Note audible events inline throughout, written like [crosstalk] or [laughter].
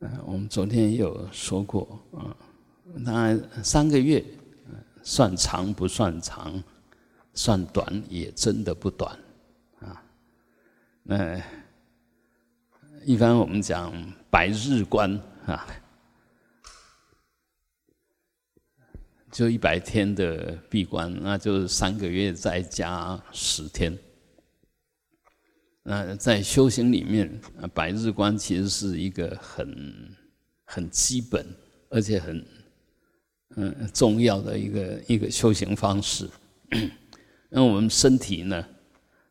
嗯，我们昨天也有说过啊，那三个月算长不算长，算短也真的不短啊。那一般我们讲百日观啊。就一百天的闭关，那就是三个月再加十天。那在修行里面，百日观其实是一个很很基本，而且很嗯重要的一个一个修行方式。那我们身体呢，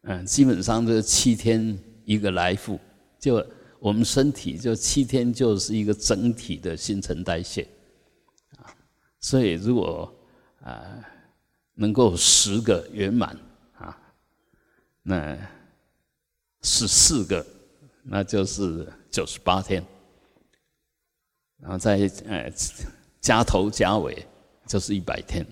嗯，基本上这七天一个来复，就我们身体就七天就是一个整体的新陈代谢啊。所以，如果啊能够十个圆满啊，那十四个，那就是九十八天，然后再呃加头加尾就是一百天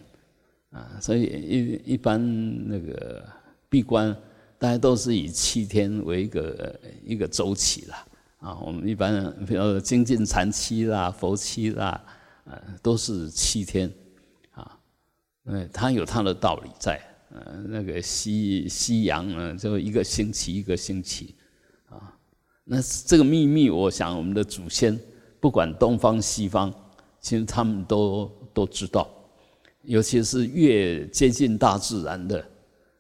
啊。所以一一般那个闭关，大家都是以七天为一个一个周期啦啊。我们一般比如精进禅期啦、佛期啦。呃，都是七天，啊，嗯，它有它的道理在，呃，那个西西洋呢，就一个星期一个星期，啊，那这个秘密，我想我们的祖先不管东方西方，其实他们都都知道，尤其是越接近大自然的，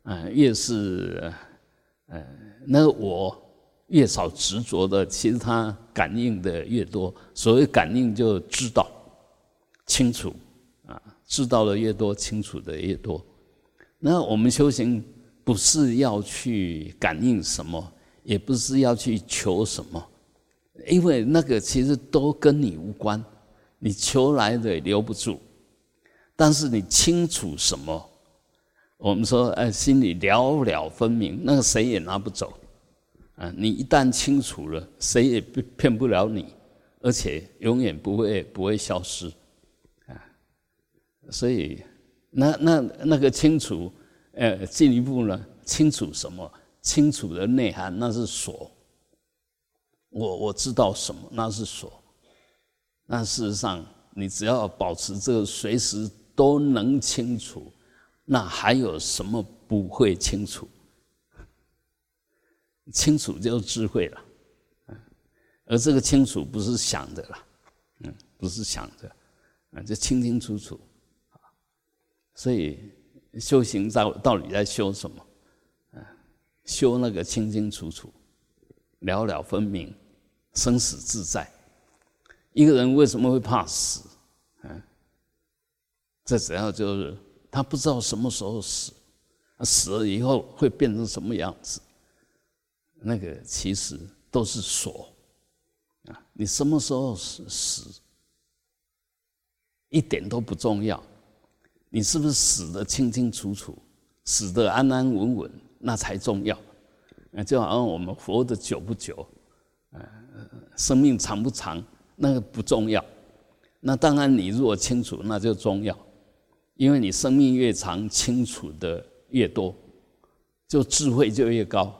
嗯，越是，呃，那我越少执着的，其实他感应的越多，所谓感应就知道。清楚啊，知道的越多，清楚的越多。那我们修行不是要去感应什么，也不是要去求什么，因为那个其实都跟你无关，你求来的也留不住。但是你清楚什么？我们说，哎，心里了了分明，那个谁也拿不走。啊，你一旦清楚了，谁也骗不了你，而且永远不会不会消失。啊所以，那那那个清楚，呃，进一步呢，清楚什么？清楚的内涵那是锁。我我知道什么？那是锁。那事实上，你只要保持这个随时都能清楚，那还有什么不会清楚？清楚就是智慧了。而这个清楚不是想的了，嗯，不是想的，啊，就清清楚楚。所以修行到到底在修什么？啊，修那个清清楚楚、了了分明、生死自在。一个人为什么会怕死？啊，这主要就是他不知道什么时候死，死了以后会变成什么样子。那个其实都是锁啊，你什么时候死死，一点都不重要。你是不是死的清清楚楚，死的安安稳稳，那才重要。啊，就好像我们活得久不久，呃，生命长不长，那个不重要。那当然，你如果清楚，那就重要，因为你生命越长，清楚的越多，就智慧就越高。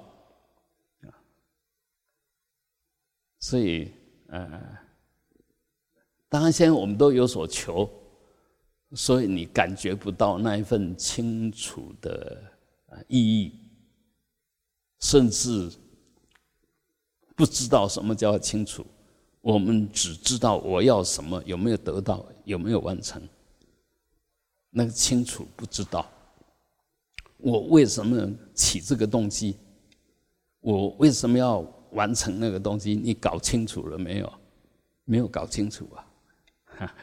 所以，呃，当然，现在我们都有所求。所以你感觉不到那一份清楚的意义，甚至不知道什么叫清楚。我们只知道我要什么，有没有得到，有没有完成。那个清楚不知道，我为什么起这个动机？我为什么要完成那个东西？你搞清楚了没有？没有搞清楚啊！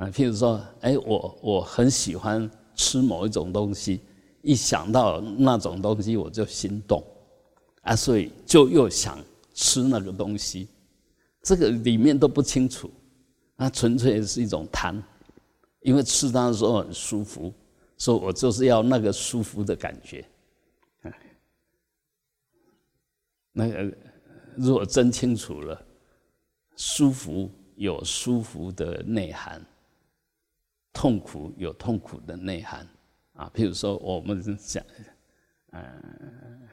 啊，譬如说，哎，我我很喜欢吃某一种东西，一想到那种东西我就心动，啊，所以就又想吃那个东西，这个里面都不清楚，那纯粹是一种贪，因为吃它的时候很舒服，所以我就是要那个舒服的感觉，[laughs] 那个如果真清楚了，舒服有舒服的内涵。痛苦有痛苦的内涵啊，譬如说我们讲，呃，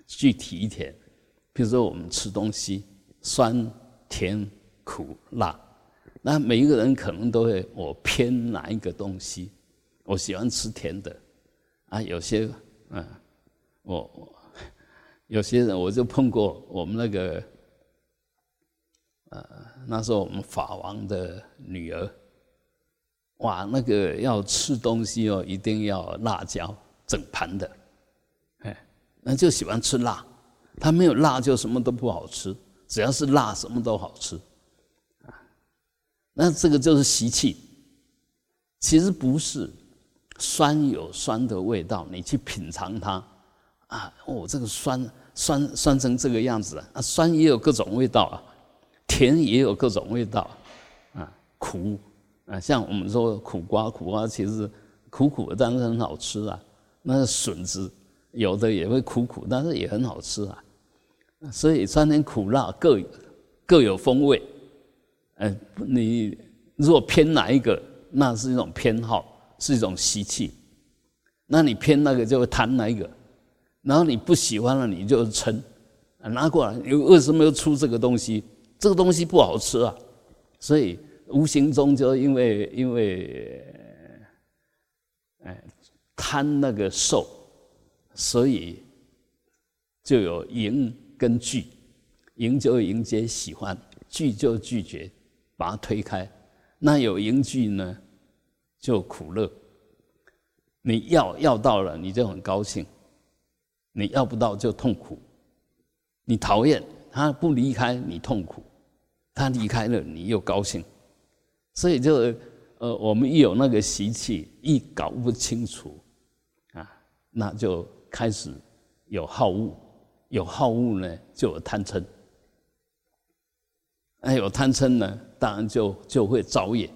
具体一点，譬如说我们吃东西，酸、甜、苦、辣。那每一个人可能都会我偏哪一个东西，我喜欢吃甜的啊，有些嗯，我有些人我就碰过我们那个。呃，那时候我们法王的女儿，哇，那个要吃东西哦，一定要辣椒整盘的，哎，那就喜欢吃辣，他没有辣就什么都不好吃，只要是辣什么都好吃，啊，那这个就是习气，其实不是，酸有酸的味道，你去品尝它，啊，哦，这个酸酸酸成这个样子啊，酸也有各种味道啊。甜也有各种味道，啊，苦啊，像我们说苦瓜，苦瓜其实苦苦的，但是很好吃啊。那个笋子有的也会苦苦，但是也很好吃啊。所以酸甜苦辣各各有风味。嗯，你如果偏哪一个，那是一种偏好，是一种习气。那你偏那个就会贪那一个，然后你不喜欢了，你就嗔，拿过来，你为什么要出这个东西？这个东西不好吃啊，所以无形中就因为因为，哎，贪那个受，所以就有迎跟拒，迎就迎接喜欢，拒就拒绝，把它推开。那有迎拒呢，就苦乐。你要要到了，你就很高兴；你要不到就痛苦。你讨厌他不离开，你痛苦。他离开了，你又高兴，所以就呃，我们一有那个习气，一搞不清楚啊，那就开始有好恶，有好恶呢，就有贪嗔，哎，有贪嗔呢，当然就就会造业，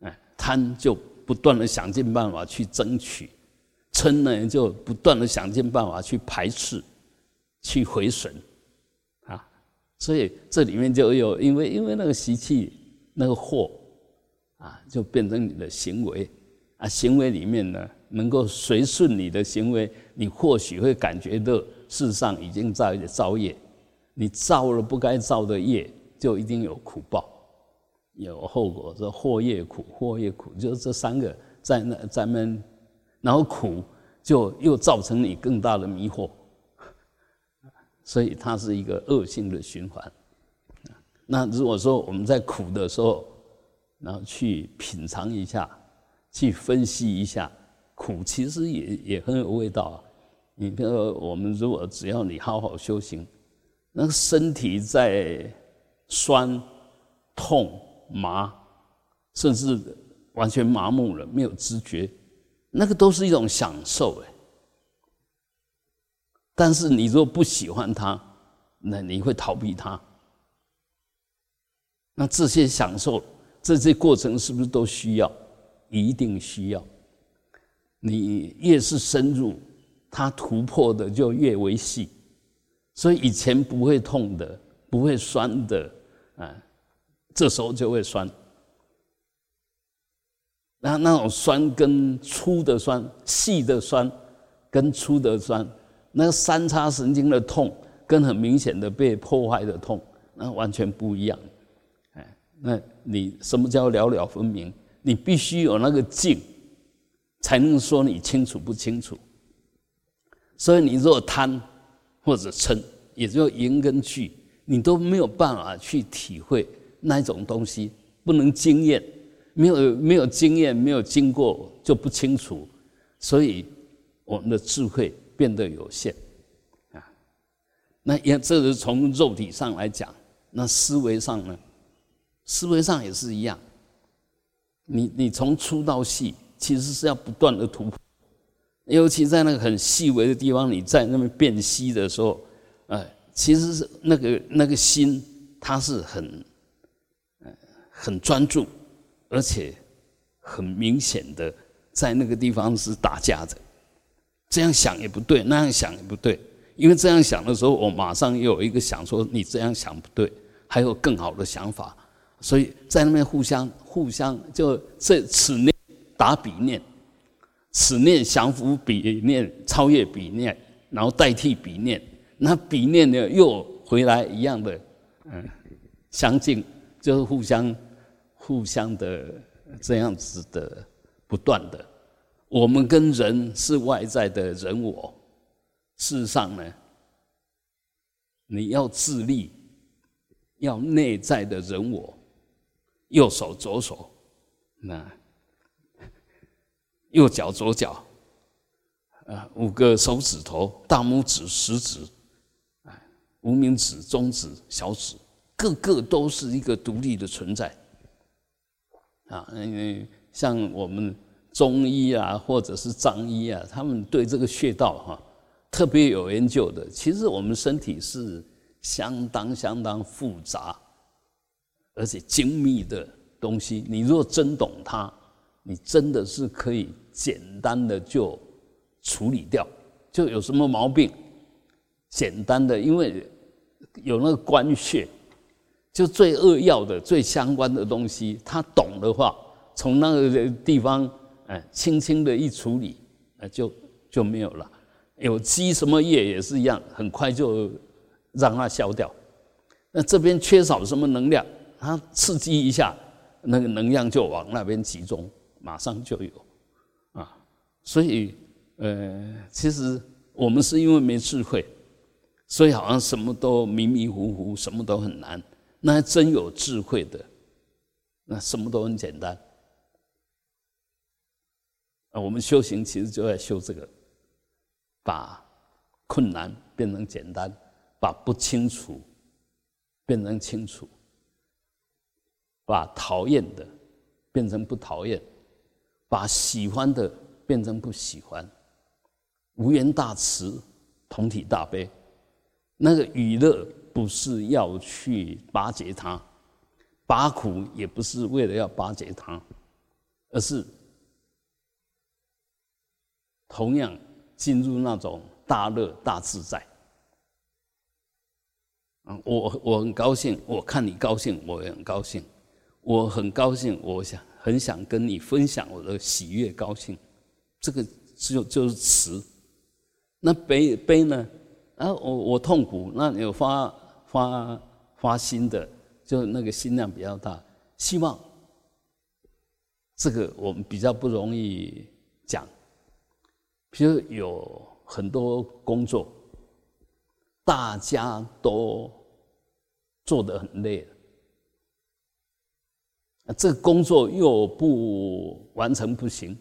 哎，贪就不断的想尽办法去争取，嗔呢就不断的想尽办法去排斥，去毁损。啊所以这里面就有，因为因为那个习气，那个祸，啊，就变成你的行为，啊，行为里面呢，能够随顺你的行为，你或许会感觉到，事实上已经在造业，你造了不该造的业，就一定有苦报，有后果，这祸业苦，祸业苦，就这三个在那咱们，然后苦就又造成你更大的迷惑。所以它是一个恶性的循环。那如果说我们在苦的时候，然后去品尝一下，去分析一下，苦其实也也很有味道啊。你比如说，我们如果只要你好好修行，那个身体在酸、痛、麻，甚至完全麻木了，没有知觉，那个都是一种享受哎。但是你若不喜欢它，那你会逃避它。那这些享受，这些过程是不是都需要？一定需要。你越是深入，它突破的就越为细。所以以前不会痛的，不会酸的，啊，这时候就会酸。那那种酸跟粗的酸、细的酸跟粗的酸。那三叉神经的痛，跟很明显的被破坏的痛，那完全不一样。哎，那你什么叫了了分明？你必须有那个境，才能说你清楚不清楚。所以你若贪或者嗔，也就迎跟拒，你都没有办法去体会那种东西，不能经验，没有没有经验，没有经过就不清楚。所以我们的智慧。变得有限，啊，那也这是从肉体上来讲，那思维上呢？思维上也是一样。你你从粗到细，其实是要不断的突破，尤其在那个很细微的地方，你在那边辨析的时候，呃，其实是那个那个心，它是很，呃，很专注，而且很明显的在那个地方是打架的。这样想也不对，那样想也不对，因为这样想的时候，我马上又有一个想说你这样想不对，还有更好的想法，所以在那边互相互相就这此念打彼念，此念降服彼念，超越彼念，然后代替彼念，那彼念呢又回来一样的，嗯，相近就是互相互相的这样子的不断的。我们跟人是外在的人我，事实上呢，你要自立，要内在的人我，右手左手，那右脚左脚，啊，五个手指头，大拇指、食指，啊，无名指、中指、小指，个个都是一个独立的存在，啊，因为像我们。中医啊，或者是藏医啊，他们对这个穴道哈特别有研究的。其实我们身体是相当相当复杂，而且精密的东西。你若真懂它，你真的是可以简单的就处理掉。就有什么毛病，简单的，因为有那个关穴，就最扼要的、最相关的东西，他懂的话，从那个地方。哎，轻轻的一处理，哎，就就没有了。有积什么业也是一样，很快就让它消掉。那这边缺少什么能量，它刺激一下，那个能量就往那边集中，马上就有啊。所以，呃，其实我们是因为没智慧，所以好像什么都迷迷糊糊，什么都很难。那还真有智慧的，那什么都很简单。啊，我们修行其实就在修这个，把困难变成简单，把不清楚变成清楚，把讨厌的变成不讨厌，把喜欢的变成不喜欢，无缘大慈，同体大悲。那个娱乐不是要去巴结他，拔苦也不是为了要巴结他，而是。同样进入那种大乐大自在，啊，我我很高兴，我看你高兴，我也很高兴，我很高兴，我想很想跟你分享我的喜悦高兴，这个就就是慈。那悲悲呢？啊，我我痛苦，那有发发发心的，就那个心量比较大，希望这个我们比较不容易讲。比如有很多工作，大家都做得很累了，这工作又不完成不行。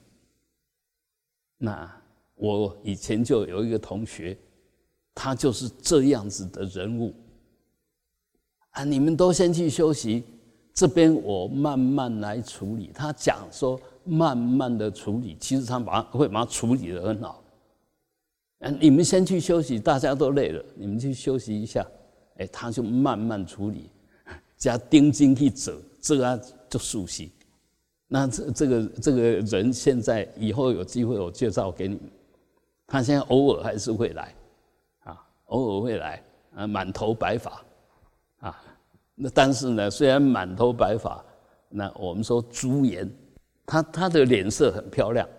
那我以前就有一个同学，他就是这样子的人物。啊，你们都先去休息，这边我慢慢来处理。他讲说。慢慢的处理，其实他把会把它处理的很好。嗯，你们先去休息，大家都累了，你们去休息一下。哎，他就慢慢处理，加钉钉去走，这个就熟悉。那这这个这个人现在以后有机会我介绍给你。他现在偶尔还是会来，啊，偶尔会来，啊，满头白发，啊，那但是呢，虽然满头白发，那我们说朱颜。他他的脸色很漂亮，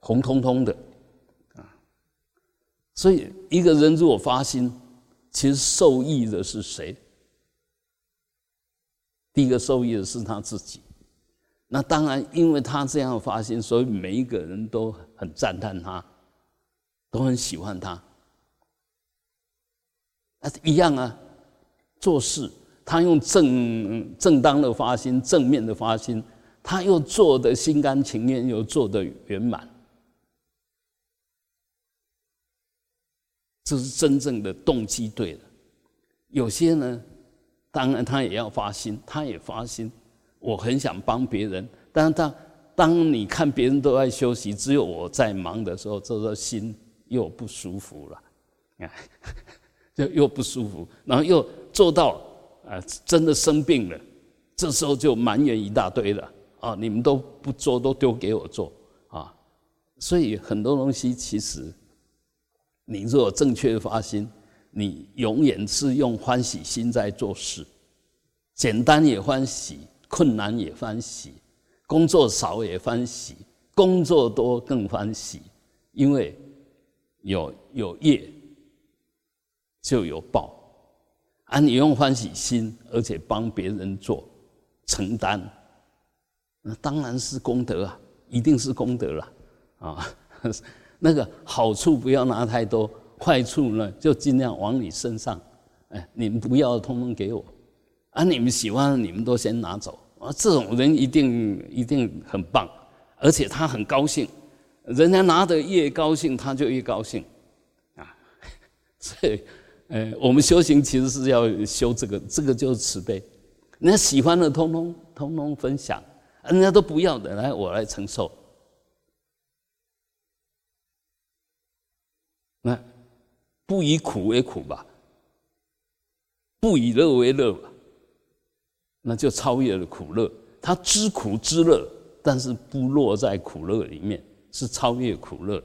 红彤彤的，啊，所以一个人如果发心，其实受益的是谁？第一个受益的是他自己。那当然，因为他这样发心，所以每一个人都很赞叹他，都很喜欢他。啊，一样啊，做事他用正正当的发心，正面的发心。他又做的心甘情愿，又做的圆满，这是真正的动机对了。有些呢，当然他也要发心，他也发心，我很想帮别人。但是他当你看别人都在休息，只有我在忙的时候，这个心又不舒服了，啊，就又不舒服，然后又做到啊，真的生病了，这时候就埋怨一大堆了。啊！你们都不做，都丢给我做啊！所以很多东西其实，你若正确的发心，你永远是用欢喜心在做事。简单也欢喜，困难也欢喜，工作少也欢喜，工作多更欢喜，因为有有业就有报啊！你用欢喜心，而且帮别人做承担，那当然是功德啊，一定是功德了啊。[laughs] 那个好处不要拿太多，坏处呢就尽量往你身上。哎，你们不要，通通给我。啊，你们喜欢，你们都先拿走。啊，这种人一定一定很棒，而且他很高兴。人家拿的越高兴，他就越高兴。啊，[laughs] 所以，呃，我们修行其实是要修这个，这个就是慈悲。人家喜欢的，通通通通分享；人家都不要的，来我来承受。那不以苦为苦吧，不以乐为乐吧，那就超越了苦乐。他知苦知乐，但是不落在苦乐里面，是超越苦乐。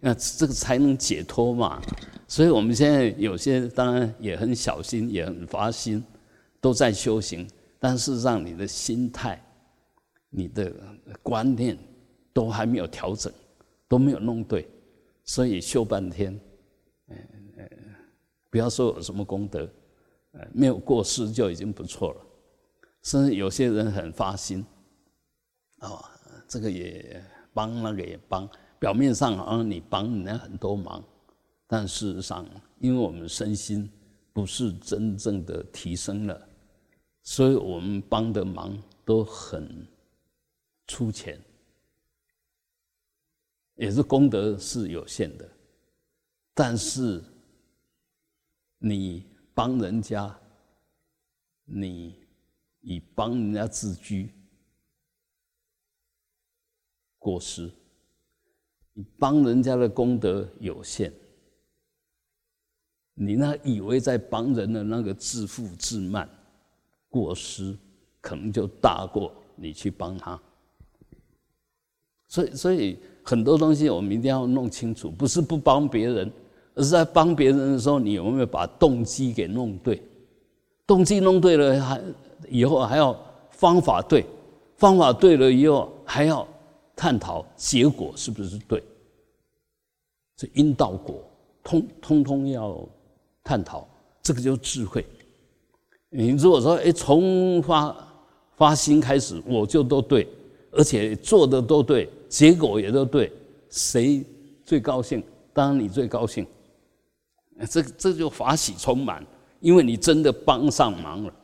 那这个才能解脱嘛。所以我们现在有些当然也很小心，也很发心，都在修行，但是让你的心态、你的观念都还没有调整，都没有弄对。所以修半天，不要说有什么功德，呃，没有过失就已经不错了。甚至有些人很发心，啊，这个也帮，那个也帮，表面上好像你帮人家很多忙，但事实上，因为我们身心不是真正的提升了，所以我们帮的忙都很粗浅。也是功德是有限的，但是你帮人家，你以帮人家自居过失，你帮人家的功德有限，你那以为在帮人的那个自负自慢过失，可能就大过你去帮他，所以所以。很多东西我们一定要弄清楚，不是不帮别人，而是在帮别人的时候，你有没有把动机给弄对？动机弄对了，还以后还要方法对，方法对了以后还要探讨结果是不是对。这因道果通通通要探讨，这个就是智慧。你如果说哎，从发发心开始我就都对，而且做的都对。结果也都对，谁最高兴？当然你最高兴。这这就法喜充满，因为你真的帮上忙了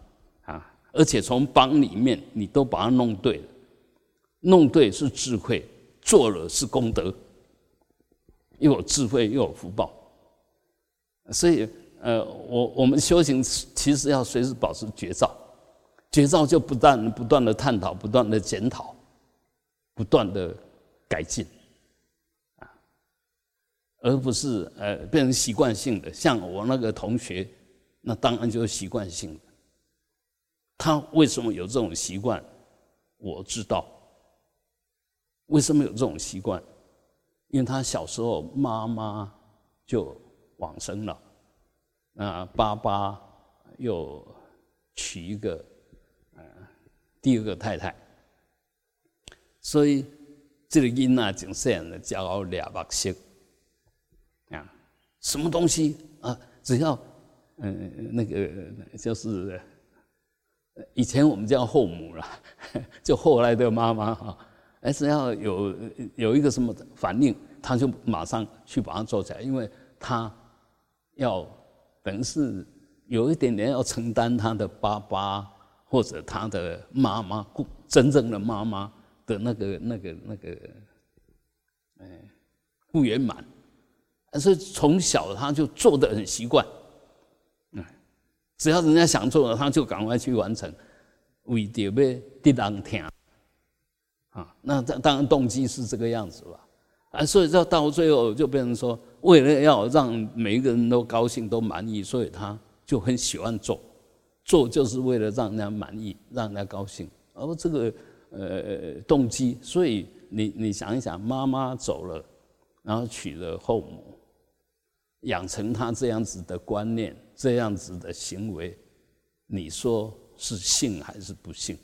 啊！而且从帮里面，你都把它弄对了，弄对是智慧，做了是功德，又有智慧又有福报。所以，呃，我我们修行其实要随时保持觉照，觉照就不断不断的探讨，不断的检讨，不断的。改进，而不是呃变成习惯性的。像我那个同学，那当然就是习惯性的。他为什么有这种习惯？我知道，为什么有这种习惯？因为他小时候妈妈就往生了，啊，爸爸又娶一个呃第二个太太，所以。这个因啊，从小呢教两把色，什么东西啊？只要嗯，那个就是以前我们叫后母了，[laughs] 就后来的妈妈哈。哎，只要有有一个什么反应，他就马上去把它做起来，因为他要等于是有一点点要承担他的爸爸或者他的妈妈，真正的妈妈。的那个、那个、那个，哎，不圆满，但是从小他就做的很习惯，嗯，只要人家想做了，他就赶快去完成，为着被得人听，啊，那当当然动机是这个样子吧，啊，所以到到最后就变成说，为了要让每一个人都高兴、都满意，所以他就很喜欢做，做就是为了让人家满意、让人家高兴，而这个。呃，动机，所以你你想一想，妈妈走了，然后娶了后母，养成他这样子的观念，这样子的行为，你说是幸还是不幸？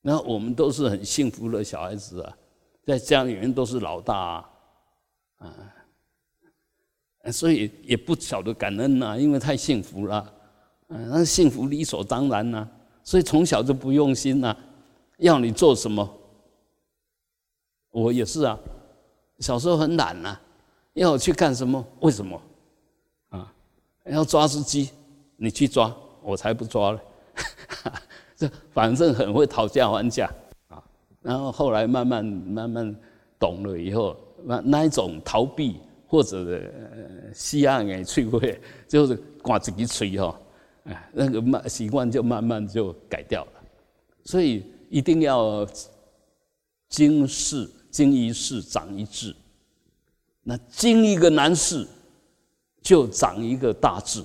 那我们都是很幸福的小孩子啊，在家里面都是老大啊，啊，所以也不晓得感恩呐，因为太幸福了，嗯，那幸福理所当然呐。所以从小就不用心呐，要你做什么，我也是啊，小时候很懒呐，要我去干什么？为什么？啊，要抓只鸡，你去抓，我才不抓了。[laughs] 这反正很会讨价还价啊。然后后来慢慢慢慢懂了以后，那那一种逃避或者西岸给摧毁，[laughs] 就是挂自己吹哈，哎，那个慢习惯就慢慢就改掉了。所以一定要经世经一事长一智，那经一个难事就长一个大智。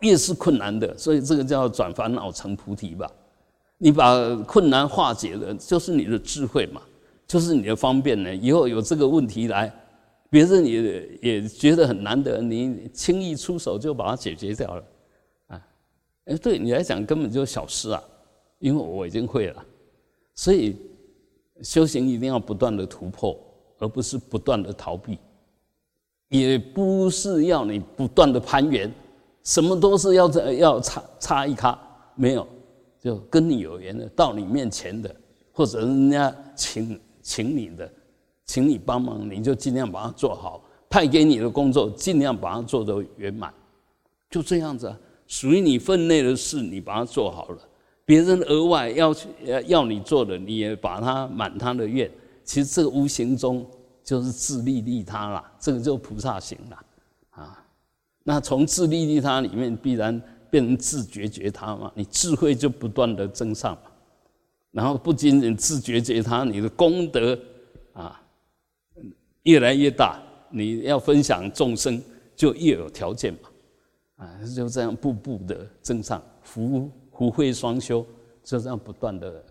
越是困难的，所以这个叫转烦恼成菩提吧。你把困难化解了，就是你的智慧嘛，就是你的方便呢。以后有这个问题来，别人也也觉得很难得，你轻易出手就把它解决掉了，啊，哎，对你来讲根本就小事啊，因为我已经会了。所以修行一定要不断的突破，而不是不断的逃避，也不是要你不断的攀援。什么都是要在要插插一卡，没有，就跟你有缘的，到你面前的，或者人家请请你的，请你帮忙，你就尽量把它做好。派给你的工作，尽量把它做得圆满，就这样子啊。属于你分内的事，你把它做好了。别人额外要去要要你做的，你也把它满他的愿。其实这个无形中就是自利利他了，这个就菩萨行了。啊。那从自利利他里面必然变成自觉觉他嘛，你智慧就不断的增上嘛，然后不仅仅自觉觉他，你的功德啊越来越大，你要分享众生就越有条件嘛，啊就这样步步的增上，福福慧双修就这样不断的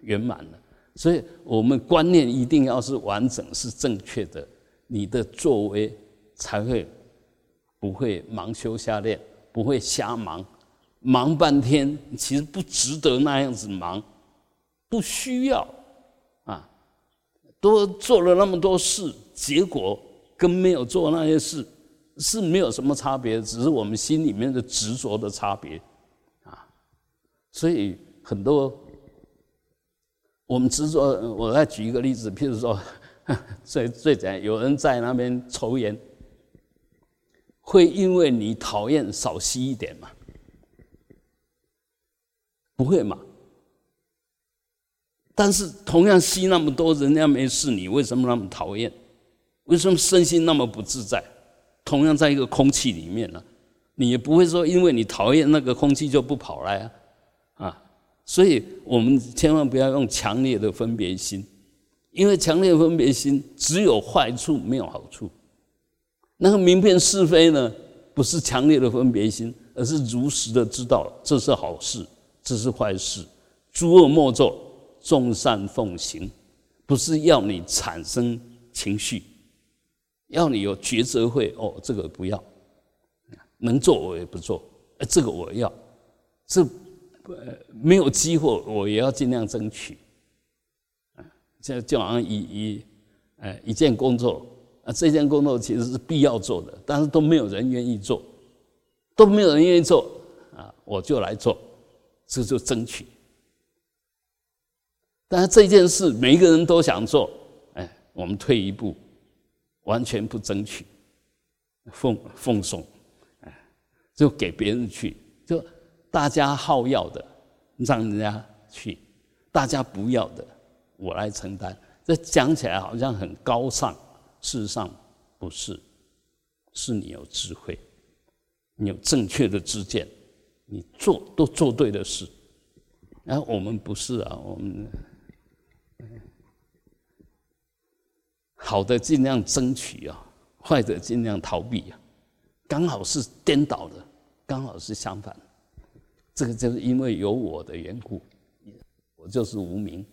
圆满了，所以我们观念一定要是完整是正确的，你的作为才会。不会盲修瞎练，不会瞎忙，忙半天其实不值得那样子忙，不需要啊，多做了那么多事，结果跟没有做那些事是没有什么差别，只是我们心里面的执着的差别啊。所以很多我们执着，我再举一个例子，譬如说 [laughs] 最最简单，有人在那边抽烟。会因为你讨厌少吸一点吗？不会嘛。但是同样吸那么多，人家没事，你为什么那么讨厌？为什么身心那么不自在？同样在一个空气里面呢，你也不会说因为你讨厌那个空气就不跑来啊啊！所以我们千万不要用强烈的分别心，因为强烈分别心只有坏处没有好处。那个明辨是非呢，不是强烈的分别心，而是如实的知道这是好事，这是坏事。诸恶莫作，众善奉行，不是要你产生情绪，要你有抉择会哦，这个不要，能做我也不做，这个我要，这呃没有机会我也要尽量争取。现在就好像一一哎一件工作。啊，这件工作其实是必要做的，但是都没有人愿意做，都没有人愿意做啊，我就来做，这就争取。但是这件事每一个人都想做，哎，我们退一步，完全不争取，奉奉送，哎，就给别人去，就大家好要的让人家去，大家不要的我来承担。这讲起来好像很高尚。事实上不是，是你有智慧，你有正确的知见，你做都做对的事。然后我们不是啊，我们好的尽量争取啊，坏的尽量逃避啊，刚好是颠倒的，刚好是相反。这个就是因为有我的缘故，我就是无名。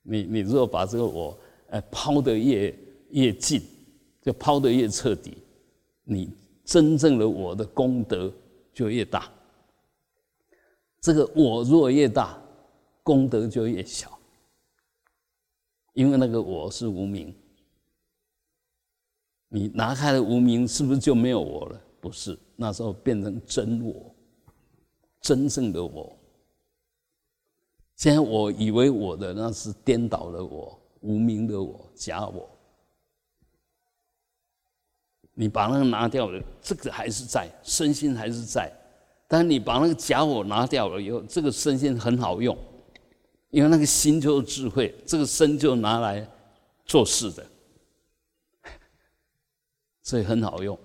你你如果把这个我。呃，抛得越越近，就抛得越彻底，你真正的我的功德就越大。这个我若越大，功德就越小，因为那个我是无名。你拿开了无名，是不是就没有我了？不是，那时候变成真我，真正的我。现在我以为我的那是颠倒了我，无名的我，假我。你把那个拿掉了，这个还是在，身心还是在。但你把那个假我拿掉了以后，这个身心很好用，因为那个心就是智慧，这个身就拿来做事的，[laughs] 所以很好用。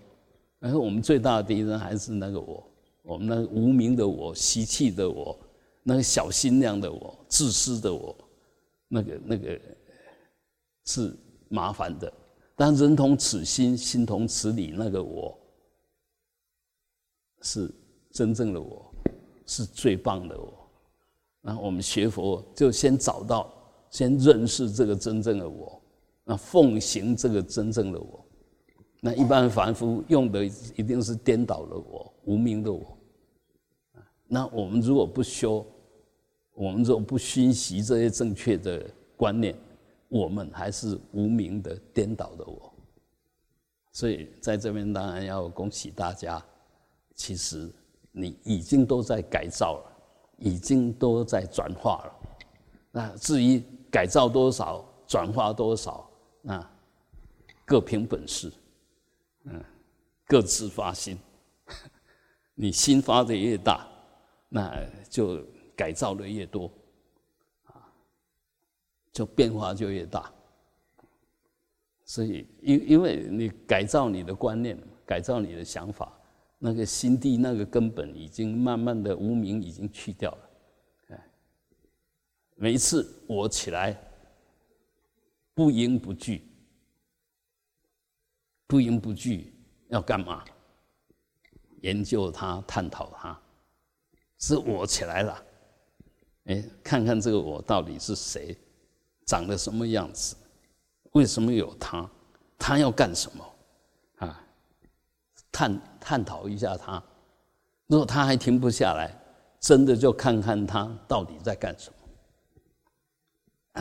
然后我们最大的敌人还是那个我，我们那个无名的我、习气的我、那个小心量的我、自私的我，那个那个是麻烦的。但人同此心，心同此理，那个我是真正的我，是最棒的我。那我们学佛就先找到，先认识这个真正的我，那奉行这个真正的我。那一般凡夫用的一定是颠倒的我，无名的我。那我们如果不修，我们如果不熏习这些正确的观念。我们还是无名的颠倒的我，所以在这边当然要恭喜大家，其实你已经都在改造了，已经都在转化了。那至于改造多少、转化多少，那各凭本事，嗯，各自发心。[laughs] 你心发的越大，那就改造的越多。啊就变化就越大，所以因因为你改造你的观念，改造你的想法，那个心地那个根本已经慢慢的无名已经去掉了。哎，每一次我起来，不应不惧，不应不惧要干嘛？研究它，探讨它，是我起来了，哎，看看这个我到底是谁？长得什么样子？为什么有他？他要干什么？啊，探探讨一下他。如果他还停不下来，真的就看看他到底在干什么。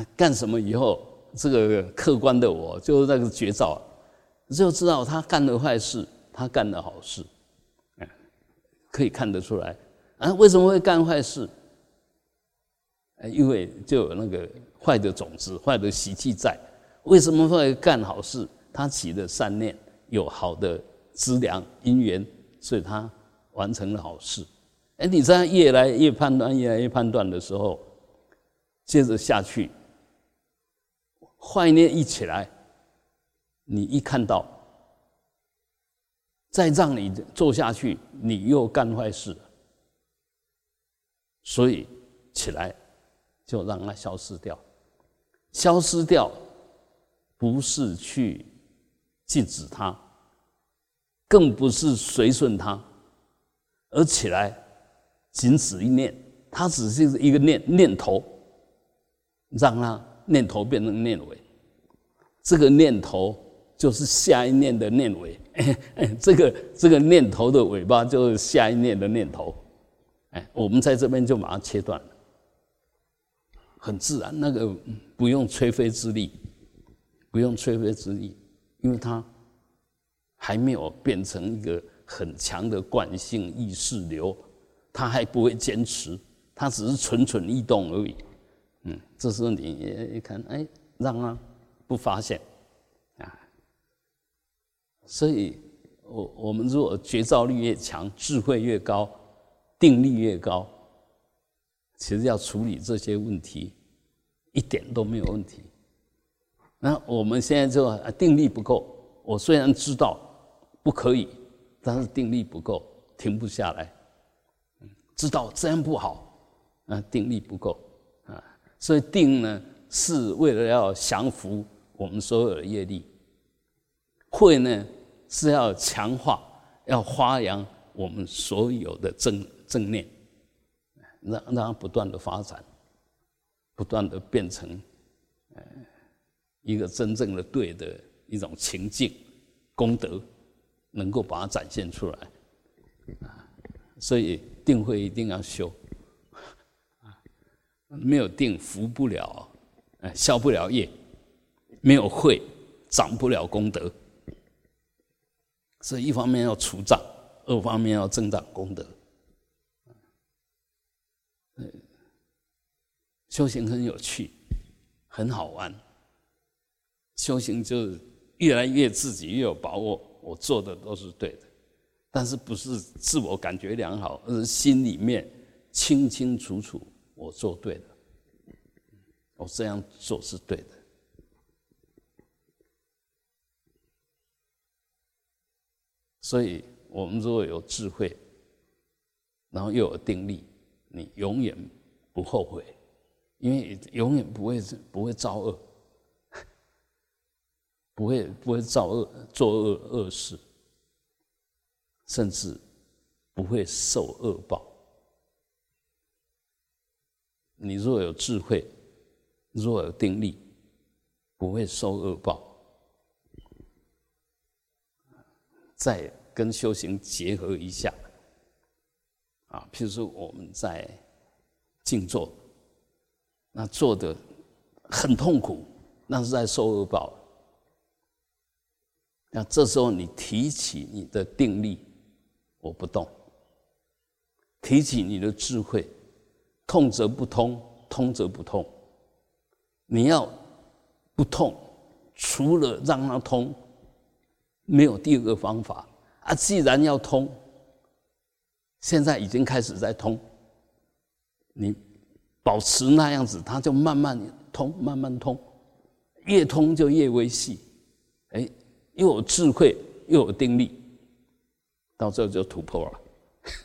啊，干什么以后，这个客观的我就是那个绝招，就知道他干的坏事，他干的好事，可以看得出来。啊，为什么会干坏事？因为就有那个。坏的种子、坏的习气在，为什么会干好事？他起的善念有好的资粮因缘，所以他完成了好事。哎，你这样越来越判断、越来越判断的时候，接着下去，坏念一起来，你一看到，再让你做下去，你又干坏事，所以起来就让它消失掉。消失掉，不是去禁止它，更不是随顺它，而起来仅此一念，它只是一个念念头，让它念头变成念尾，这个念头就是下一念的念尾，[laughs] 这个这个念头的尾巴就是下一念的念头，哎，我们在这边就把它切断了。很自然，那个不用吹灰之力，不用吹灰之力，因为它还没有变成一个很强的惯性意识流，它还不会坚持，它只是蠢蠢欲动而已。嗯，这时候你一看，哎，让它不发现啊。所以，我我们如果觉照力越强，智慧越高，定力越高。其实要处理这些问题，一点都没有问题。那我们现在就定力不够。我虽然知道不可以，但是定力不够，停不下来。知道这样不好，啊，定力不够啊。所以定呢，是为了要降服我们所有的业力；慧呢，是要强化、要发扬我们所有的正正念。让让它不断的发展，不断的变成，一个真正的对的一种情境功德，能够把它展现出来，啊，所以定慧一定要修，啊，没有定福不了，哎，消不了业，没有慧长不了功德，所以一方面要除障，二方面要增长功德。修行很有趣，很好玩。修行就越来越自己越有把握，我做的都是对的，但是不是自我感觉良好，而是心里面清清楚楚，我做对了，我这样做是对的。所以，我们如果有智慧，然后又有定力，你永远不后悔。因为永远不会不会造恶，不会不会造恶作恶恶事，甚至不会受恶报。你若有智慧，若有定力，不会受恶报。再跟修行结合一下，啊，譬如说我们在静坐。那做的很痛苦，那是在受恶报。那这时候你提起你的定力，我不动；提起你的智慧，痛则不通，通则不痛。你要不痛，除了让它通，没有第二个方法啊。既然要通，现在已经开始在通，你。保持那样子，它就慢慢通，慢慢通，越通就越微细，哎，又有智慧，又有定力，到最后就突破了，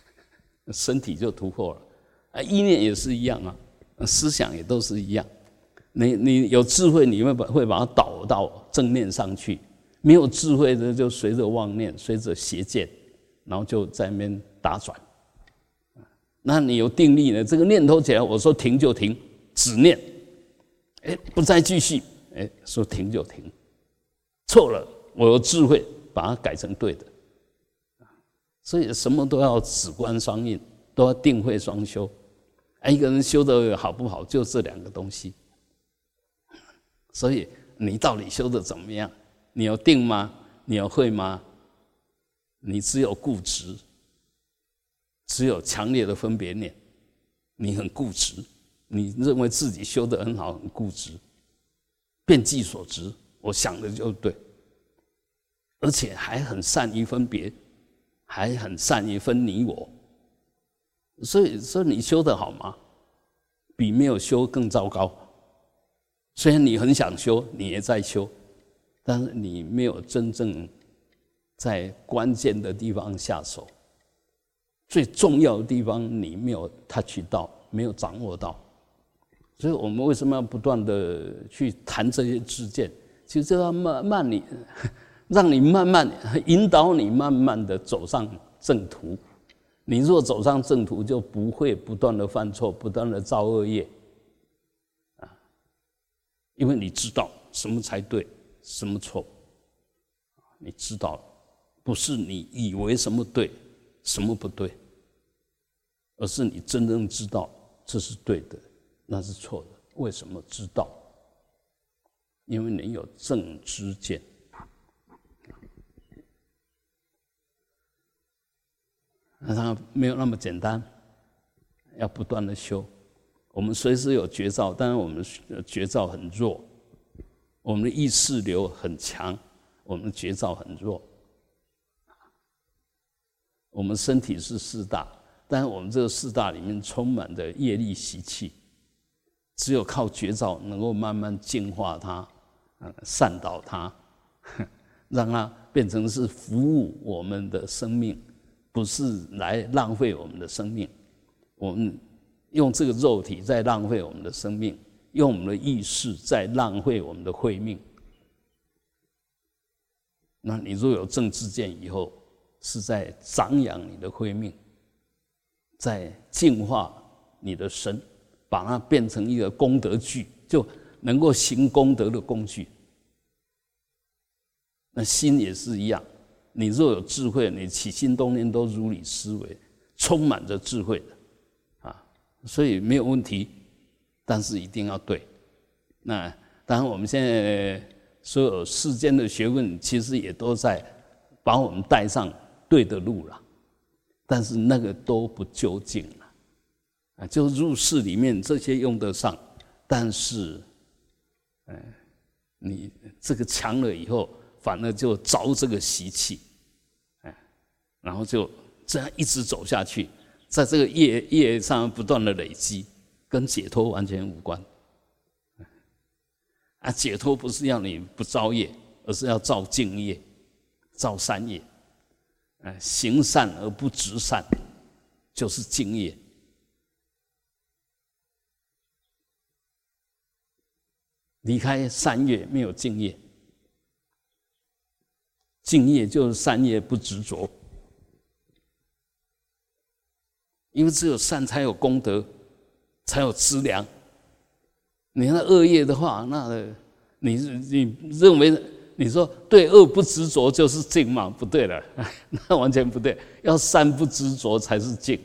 [laughs] 身体就突破了，啊，意念也是一样啊，思想也都是一样，你你有智慧，你会把会把它导到正面上去，没有智慧的就随着妄念，随着邪见，然后就在那边打转。那你有定力呢？这个念头起来，我说停就停，只念，哎，不再继续，哎，说停就停，错了，我有智慧把它改成对的，所以什么都要止观双运，都要定慧双修，哎，一个人修的好不好，就这两个东西。所以你到底修的怎么样？你有定吗？你有会吗？你只有固执。只有强烈的分别念，你很固执，你认为自己修得很好，很固执，遍计所执，我想的就对，而且还很善于分别，还很善于分你我，所以说你修得好吗？比没有修更糟糕。虽然你很想修，你也在修，但是你没有真正在关键的地方下手。最重要的地方你没有 touch 到，没有掌握到，所以我们为什么要不断的去谈这些知见？其实就要慢慢你，让你慢慢引导你慢慢的走上正途。你若走上正途，就不会不断的犯错，不断的造恶业，啊，因为你知道什么才对，什么错，你知道，不是你以为什么对。什么不对？而是你真正知道这是对的，那是错的。为什么知道？因为你有正知见。那它没有那么简单，要不断的修。我们随时有绝招，但是我们绝招很弱。我们的意识流很强，我们的绝招很弱。我们身体是四大，但是我们这个四大里面充满的业力习气，只有靠绝招能够慢慢净化它，嗯，善导它，让它变成是服务我们的生命，不是来浪费我们的生命。我们用这个肉体在浪费我们的生命，用我们的意识在浪费我们的慧命。那你若有正知见以后，是在长养你的慧命，在净化你的身，把它变成一个功德具，就能够行功德的工具。那心也是一样，你若有智慧，你起心动念都如理思维，充满着智慧的啊，所以没有问题。但是一定要对。那当然，我们现在所有世间的学问，其实也都在把我们带上。对的路了，但是那个都不究竟了，啊，就入世里面这些用得上，但是，哎，你这个强了以后，反而就着这个习气，哎，然后就这样一直走下去，在这个业业上不断的累积，跟解脱完全无关。啊，解脱不是要你不造业，而是要造净业，造善业。哎，行善而不执善，就是净业。离开善业，没有敬业。敬业就是善业不执着，因为只有善才有功德，才有资粮。你那恶业的话，那你你认为你说对恶不执着就是净吗？不对了，[laughs] 那完全不对。要善不执着才是净，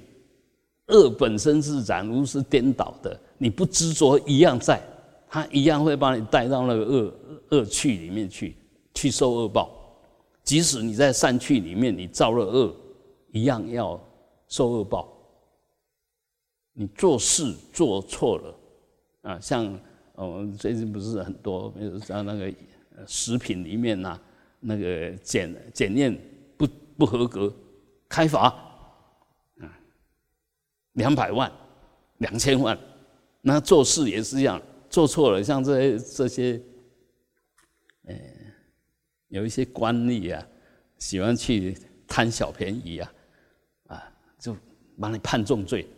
恶本身是染污是颠倒的，你不执着一样在，它一样会把你带到那个恶恶趣里面去，去受恶报。即使你在善趣里面，你造了恶，一样要受恶报。你做事做错了。啊，像我们最近不是很多，比如像那个食品里面呐，那个检检验不不合格，开罚，啊，两百万、两千万，那做事也是一样，做错了，像这些这些，呃，有一些官吏啊，喜欢去贪小便宜啊，啊，就把你判重罪。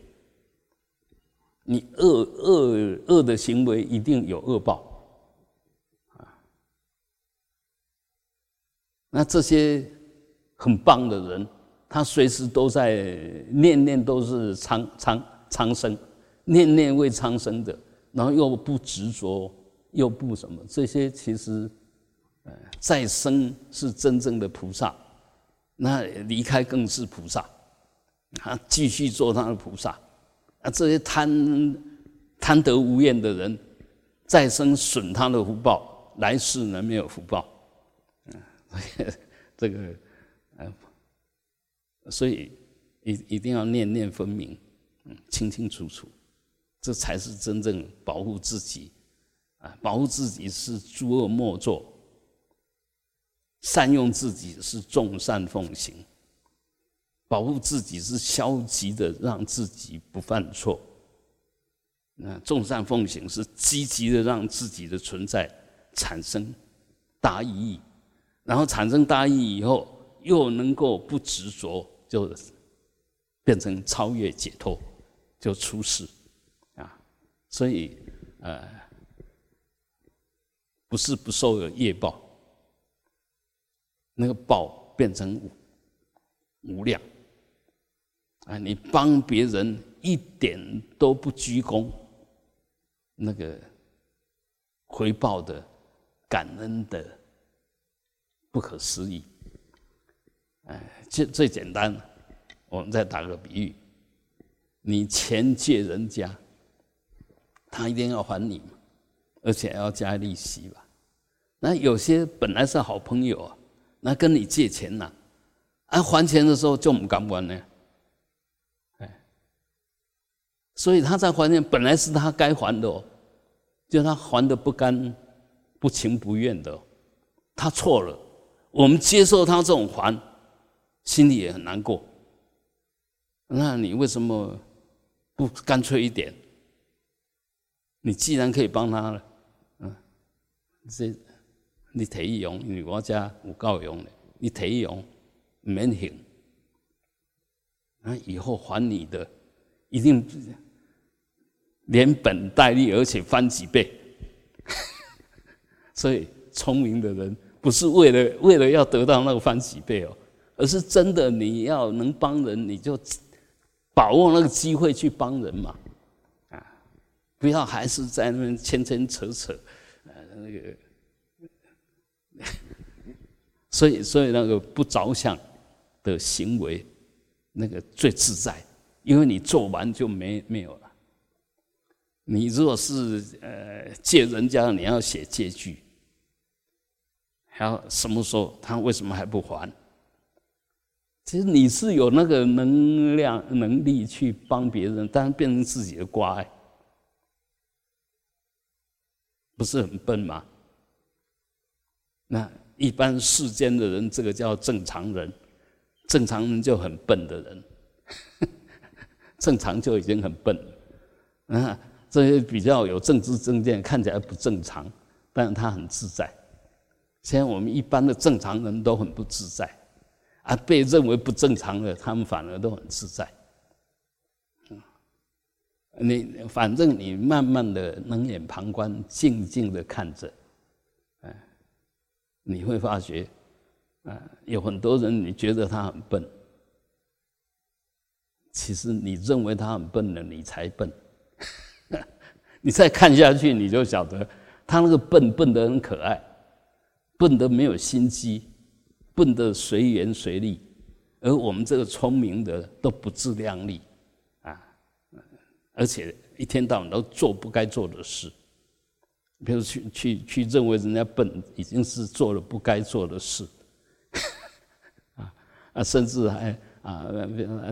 你恶恶恶的行为一定有恶报，那这些很棒的人，他随时都在念念都是苍苍苍生，念念为苍生的，然后又不执着，又不什么，这些其实，呃，再生是真正的菩萨，那离开更是菩萨，他继续做他的菩萨。啊，这些贪贪得无厌的人，再生损他的福报，来世呢没有福报，[laughs] 这个，呃，所以一一定要念念分明，嗯，清清楚楚，这才是真正保护自己，啊，保护自己是诸恶莫作，善用自己是众善奉行。保护自己是消极的，让自己不犯错；那众善奉行是积极的，让自己的存在产生大意义，然后产生大意义以后，又能够不执着，就变成超越解脱，就出世啊！所以，呃，不是不受有业报，那个报变成无无量。啊，你帮别人一点都不鞠躬，那个回报的感恩的不可思议。哎，最最简单，我们再打个比喻，你钱借人家，他一定要还你，而且要加利息吧？那有些本来是好朋友啊，那跟你借钱呐，啊还钱的时候就不敢还呢。所以他在还钱，本来是他该还的哦，就他还的不甘、不情不愿的，他错了。我们接受他这种还，心里也很难过。那你为什么不干脆一点？你既然可以帮他了，嗯，这你提议用，因为我家有够用的，你提议用免还，那以后还你的一定。连本带利，而且翻几倍，[laughs] 所以聪明的人不是为了为了要得到那个翻几倍哦，而是真的你要能帮人，你就把握那个机会去帮人嘛，啊，不要还是在那边牵牵扯扯，呃，那个，[laughs] 所以所以那个不着想的行为，那个最自在，因为你做完就没没有了。你如果是呃借人家，你要写借据，还要什么时候他为什么还不还？其实你是有那个能量能力去帮别人，但是变成自己的瓜。不是很笨吗？那一般世间的人，这个叫正常人，正常人就很笨的人，[laughs] 正常就已经很笨了。啊，这些比较有政治政见，看起来不正常，但是他很自在。现在我们一般的正常人都很不自在，啊，被认为不正常的，他们反而都很自在。嗯你反正你慢慢的冷眼旁观，静静的看着，哎，你会发觉，啊，有很多人你觉得他很笨，其实你认为他很笨的，你才笨。[laughs] 你再看下去，你就晓得他那个笨笨的很可爱，笨得没有心机，笨得随缘随力，而我们这个聪明的都不自量力。啊而且一天到晚都做不该做的事，比如去去去认为人家笨，已经是做了不该做的事，[laughs] 啊啊，甚至还啊，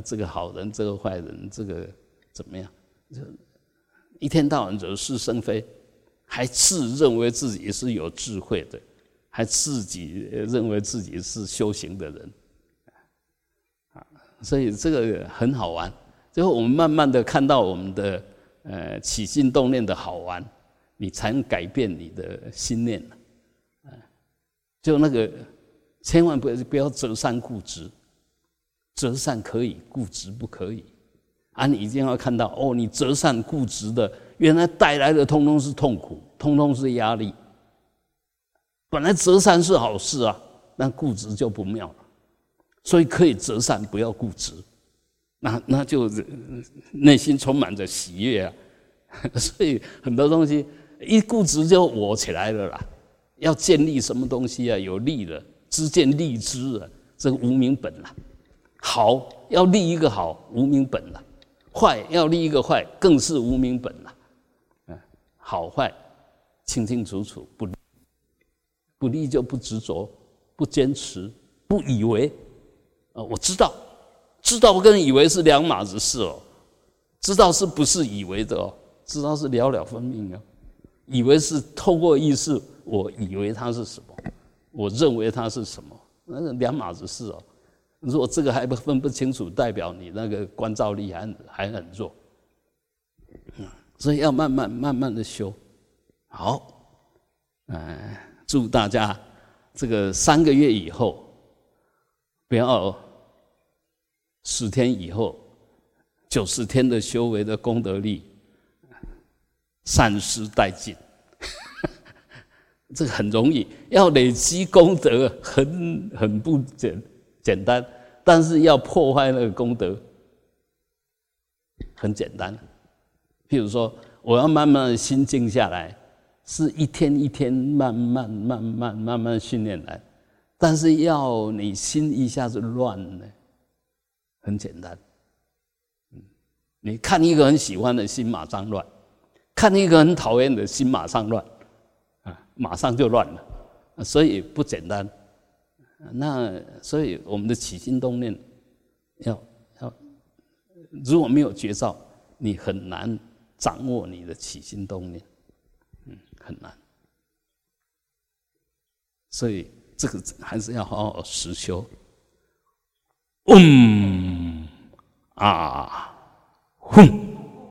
这个好人，这个坏人，这个怎么样？就一天到晚惹是生非，还自认为自己是有智慧的，还自己认为自己是修行的人，啊，所以这个很好玩。最后，我们慢慢的看到我们的呃起心动念的好玩，你才能改变你的心念就那个，千万不要不要择善固执，择善可以，固执不可以。啊，你一定要看到哦，你择善固执的，原来带来的通通是痛苦，通通是压力。本来折善是好事啊，那固执就不妙了。所以可以折善，不要固执。那那就内心充满着喜悦啊，[laughs] 所以很多东西一固执就我起来了啦。要建立什么东西啊？有利的，知见立之啊，这个无名本啦。好，要立一个好，无名本了；坏，要立一个坏，更是无名本了。嗯，好坏清清楚楚，不不立就不执着，不坚持，不以为啊，我知道。知道跟以为是两码子事哦，知道是不是以为的哦？知道是了了分明啊，以为是透过意识，我以为它是什么，我认为它是什么，那是两码子事哦。如果这个还不分不清楚，代表你那个关照力还还很弱，嗯所以要慢慢慢慢的修。好，嗯，祝大家这个三个月以后不要。十天以后，九十天的修为的功德力散失殆尽，[laughs] 这个很容易。要累积功德，很很不简简单，但是要破坏那个功德，很简单。譬如说，我要慢慢心静下来，是一天一天慢慢慢慢慢慢训练来，但是要你心一下子乱了。很简单，嗯，你看一个很喜欢的心马上乱，看一个很讨厌的心马上乱，啊，马上就乱了，所以不简单。那所以我们的起心动念，要要，如果没有绝招，你很难掌握你的起心动念，很难。所以这个还是要好好实修。嗯啊，哼。